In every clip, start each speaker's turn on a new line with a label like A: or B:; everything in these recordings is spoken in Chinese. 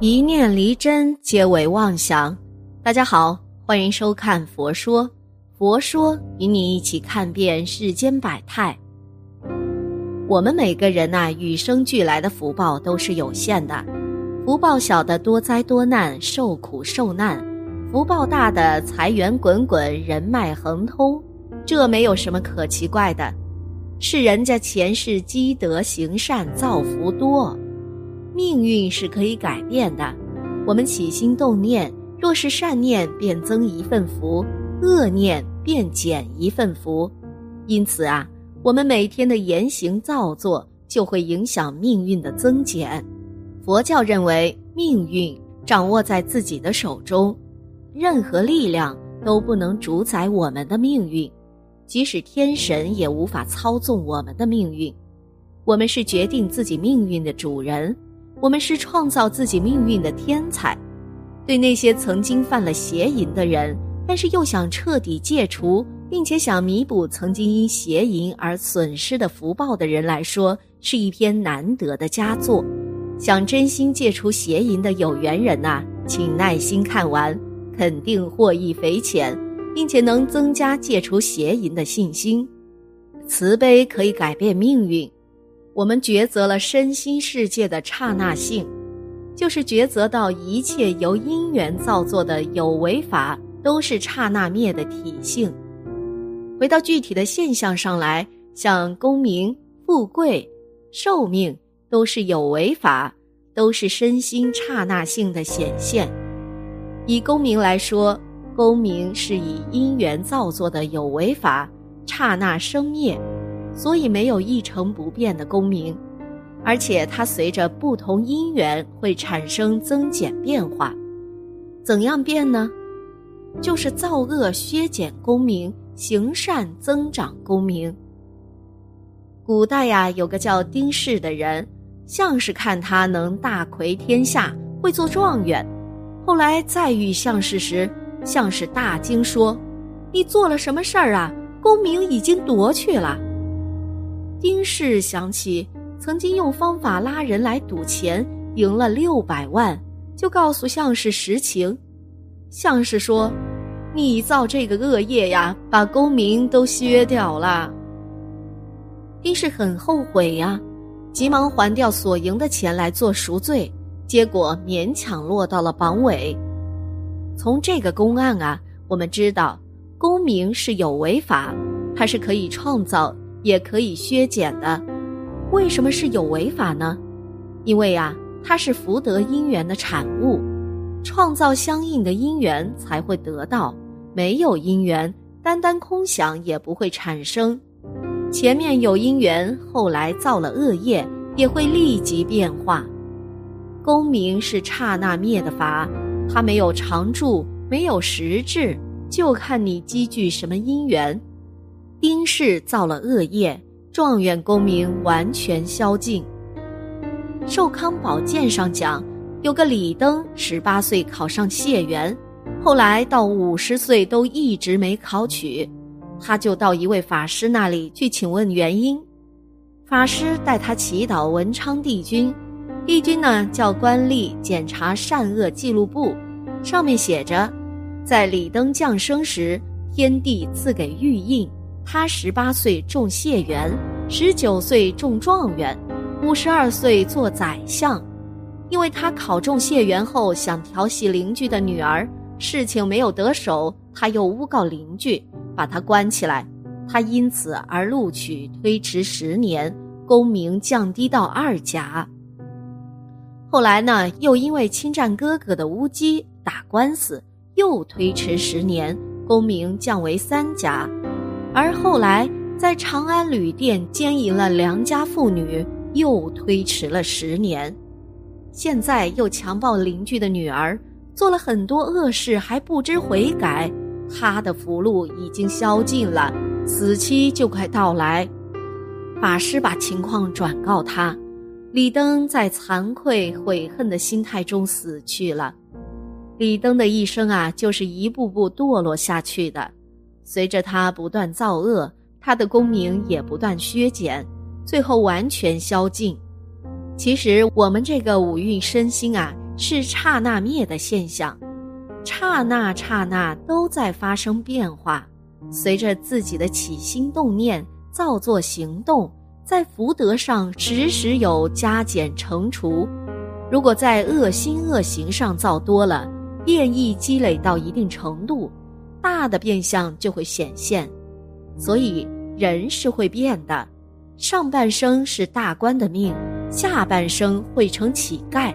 A: 一念离真，皆为妄想。大家好，欢迎收看《佛说》，佛说与你一起看遍世间百态。我们每个人呐，与生俱来的福报都是有限的，福报小的多灾多难、受苦受难，福报大的财源滚滚、人脉亨通，这没有什么可奇怪的，是人家前世积德行善、造福多。命运是可以改变的，我们起心动念，若是善念，便增一份福；恶念便减一份福。因此啊，我们每天的言行造作就会影响命运的增减。佛教认为，命运掌握在自己的手中，任何力量都不能主宰我们的命运，即使天神也无法操纵我们的命运。我们是决定自己命运的主人。我们是创造自己命运的天才。对那些曾经犯了邪淫的人，但是又想彻底戒除，并且想弥补曾经因邪淫而损失的福报的人来说，是一篇难得的佳作。想真心戒除邪淫的有缘人呐，请耐心看完，肯定获益匪浅，并且能增加戒除邪淫的信心。慈悲可以改变命运。我们抉择了身心世界的刹那性，就是抉择到一切由因缘造作的有为法都是刹那灭的体性。回到具体的现象上来，像功名、富贵、寿命，都是有为法，都是身心刹那性的显现。以功名来说，功名是以因缘造作的有为法，刹那生灭。所以没有一成不变的功名，而且它随着不同因缘会产生增减变化。怎样变呢？就是造恶削减功名，行善增长功名。古代呀，有个叫丁氏的人，相士看他能大魁天下，会做状元。后来再遇相士时，相士大惊说：“你做了什么事儿啊？功名已经夺去了。”丁氏想起曾经用方法拉人来赌钱，赢了六百万，就告诉相士实情。相士说：“你造这个恶业呀，把功名都削掉了。”丁氏很后悔呀，急忙还掉所赢的钱来做赎罪，结果勉强落到了榜尾。从这个公案啊，我们知道，功名是有为法，它是可以创造。也可以削减的，为什么是有为法呢？因为呀，它是福德因缘的产物，创造相应的因缘才会得到。没有因缘，单单空想也不会产生。前面有因缘，后来造了恶业，也会立即变化。功名是刹那灭的法，它没有常住，没有实质，就看你积聚什么因缘。丁氏造了恶业，状元功名完全消尽。《寿康宝鉴》上讲，有个李登，十八岁考上解元，后来到五十岁都一直没考取，他就到一位法师那里去请问原因。法师带他祈祷文昌帝君，帝君呢叫官吏检查善恶记录簿，上面写着，在李登降生时，天帝赐给玉印。他十八岁中解元，十九岁中状元，五十二岁做宰相。因为他考中解元后想调戏邻居的女儿，事情没有得手，他又诬告邻居，把他关起来。他因此而录取推迟十年，功名降低到二甲。后来呢，又因为侵占哥哥的乌鸡打官司，又推迟十年，功名降为三甲。而后来，在长安旅店奸淫了良家妇女，又推迟了十年；现在又强暴邻居的女儿，做了很多恶事还不知悔改，他的福禄已经消尽了，死期就快到来。法师把情况转告他，李登在惭愧悔恨的心态中死去了。李登的一生啊，就是一步步堕落下去的。随着他不断造恶，他的功名也不断削减，最后完全消尽。其实我们这个五蕴身心啊，是刹那灭的现象，刹那刹那都在发生变化，随着自己的起心动念、造作行动，在福德上时时有加减乘除。如果在恶心恶行上造多了，变异积累到一定程度，大的变相就会显现。所以人是会变的，上半生是大官的命，下半生会成乞丐。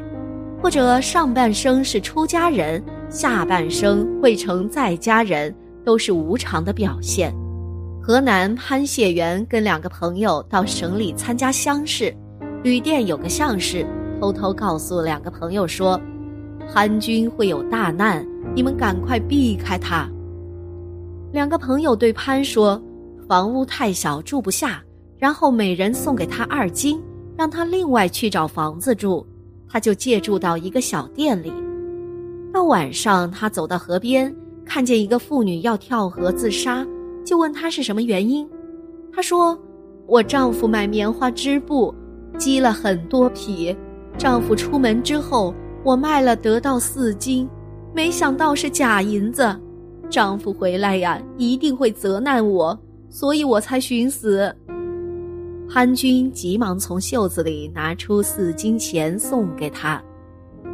A: 或者上半生是出家人，下半生会成在家人，都是无常的表现。河南潘谢元跟两个朋友到省里参加乡试，旅店有个相士偷偷告诉两个朋友说：“潘军会有大难，你们赶快避开他。”两个朋友对潘说：“房屋太小住不下，然后每人送给他二金，让他另外去找房子住。”他就借住到一个小店里。到晚上，他走到河边，看见一个妇女要跳河自杀，就问她是什么原因。她说：“我丈夫买棉花织布，积了很多匹。丈夫出门之后，我卖了得到四金，没想到是假银子。丈夫回来呀，一定会责难我，所以我才寻死。”潘军急忙从袖子里拿出四金钱送给他，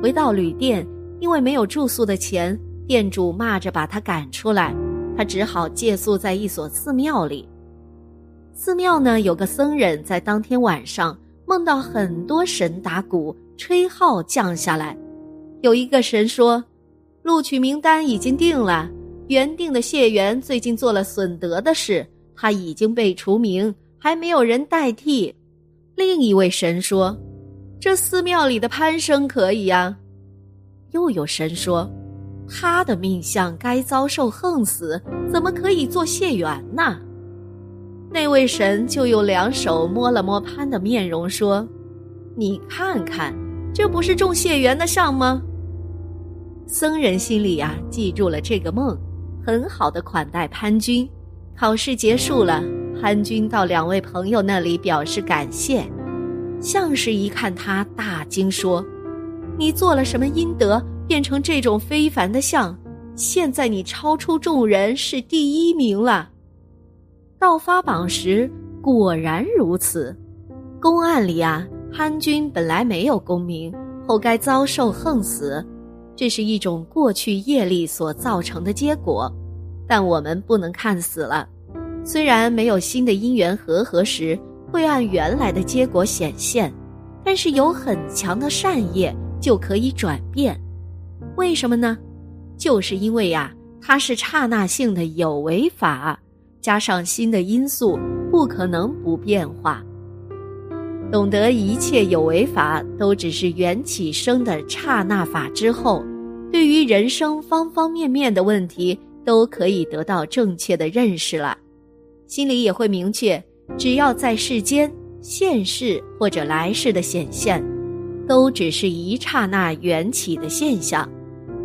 A: 回到旅店，因为没有住宿的钱，店主骂着把他赶出来，他只好借宿在一所寺庙里。寺庙呢，有个僧人在当天晚上梦到很多神打鼓、吹号降下来，有一个神说，录取名单已经定了，原定的谢元最近做了损德的事，他已经被除名。还没有人代替。另一位神说：“这寺庙里的潘生可以呀。”又有神说：“他的命相该遭受横死，怎么可以做谢元呢？”那位神就用两手摸了摸潘的面容，说：“你看看，这不是中谢元的相吗？”僧人心里啊记住了这个梦，很好的款待潘君。考试结束了。潘军到两位朋友那里表示感谢，相士一看他，大惊说：“你做了什么阴德，变成这种非凡的相？现在你超出众人，是第一名了。”到发榜时，果然如此。公案里啊，潘军本来没有功名，后该遭受横死，这是一种过去业力所造成的结果，但我们不能看死了。虽然没有新的因缘和合时会按原来的结果显现，但是有很强的善业就可以转变。为什么呢？就是因为呀，它是刹那性的有为法，加上新的因素，不可能不变化。懂得一切有为法都只是缘起生的刹那法之后，对于人生方方面面的问题都可以得到正确的认识了。心里也会明确，只要在世间现世或者来世的显现，都只是一刹那缘起的现象，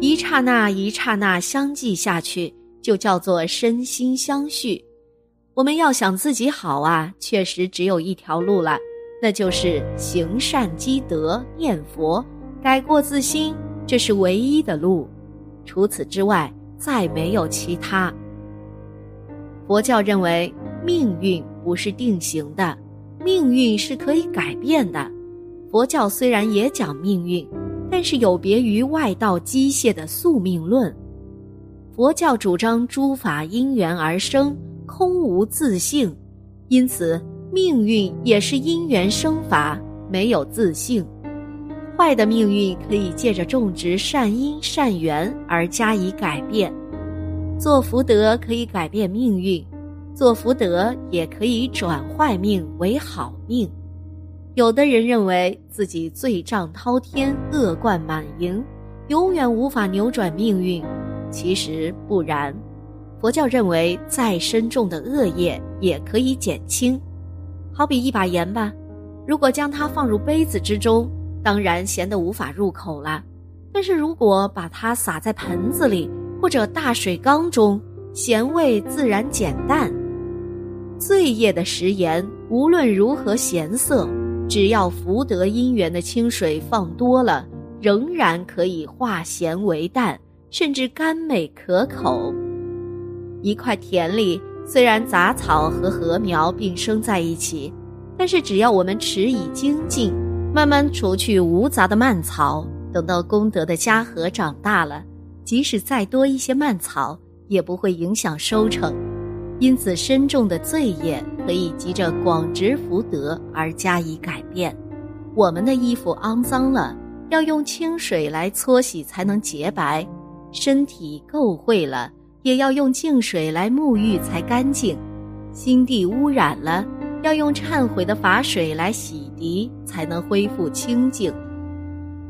A: 一刹那一刹那相继下去，就叫做身心相续。我们要想自己好啊，确实只有一条路了，那就是行善积德、念佛、改过自新，这是唯一的路，除此之外再没有其他。佛教认为命运不是定型的，命运是可以改变的。佛教虽然也讲命运，但是有别于外道机械的宿命论。佛教主张诸法因缘而生，空无自性，因此命运也是因缘生法，没有自性。坏的命运可以借着种植善因善缘而加以改变。做福德可以改变命运，做福德也可以转坏命为好命。有的人认为自己罪障滔天、恶贯满盈，永远无法扭转命运，其实不然。佛教认为，再深重的恶业也可以减轻。好比一把盐吧，如果将它放入杯子之中，当然咸得无法入口了；但是如果把它撒在盆子里，或者大水缸中，咸味自然减淡。罪业的食盐，无论如何咸涩，只要福德因缘的清水放多了，仍然可以化咸为淡，甚至甘美可口。一块田里虽然杂草和禾苗并生在一起，但是只要我们持以精进，慢慢除去无杂的蔓草，等到功德的家禾长大了，即使再多一些蔓草，也不会影响收成。因此，深重的罪业可以急着广植福德而加以改变。我们的衣服肮脏了，要用清水来搓洗才能洁白；身体垢秽了，也要用净水来沐浴才干净；心地污染了，要用忏悔的法水来洗涤才能恢复清净。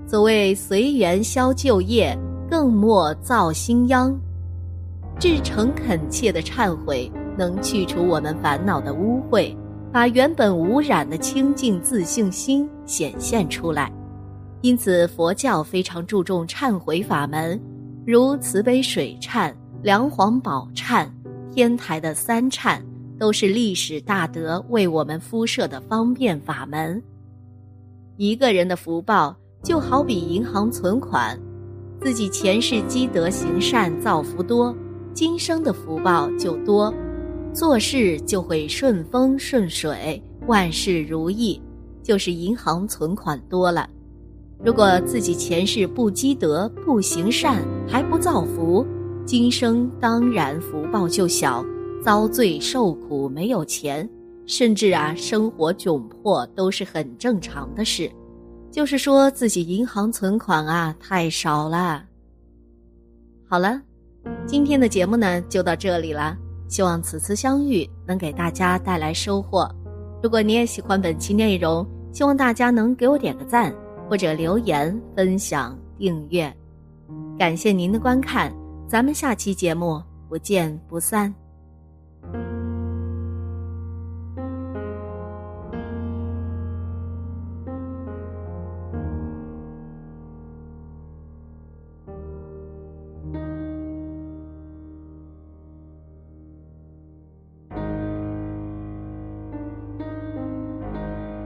A: 所谓随缘消旧业，更莫造新殃。至诚恳切的忏悔。能去除我们烦恼的污秽，把原本无染的清净自信心显现出来。因此，佛教非常注重忏悔法门，如慈悲水忏、梁皇宝忏、天台的三忏，都是历史大德为我们敷设的方便法门。一个人的福报就好比银行存款，自己前世积德行善造福多，今生的福报就多。做事就会顺风顺水，万事如意，就是银行存款多了。如果自己前世不积德、不行善，还不造福，今生当然福报就小，遭罪受苦，没有钱，甚至啊生活窘迫都是很正常的事。就是说自己银行存款啊太少了。好了，今天的节目呢就到这里了。希望此次相遇能给大家带来收获。如果你也喜欢本期内容，希望大家能给我点个赞，或者留言、分享、订阅。感谢您的观看，咱们下期节目不见不散。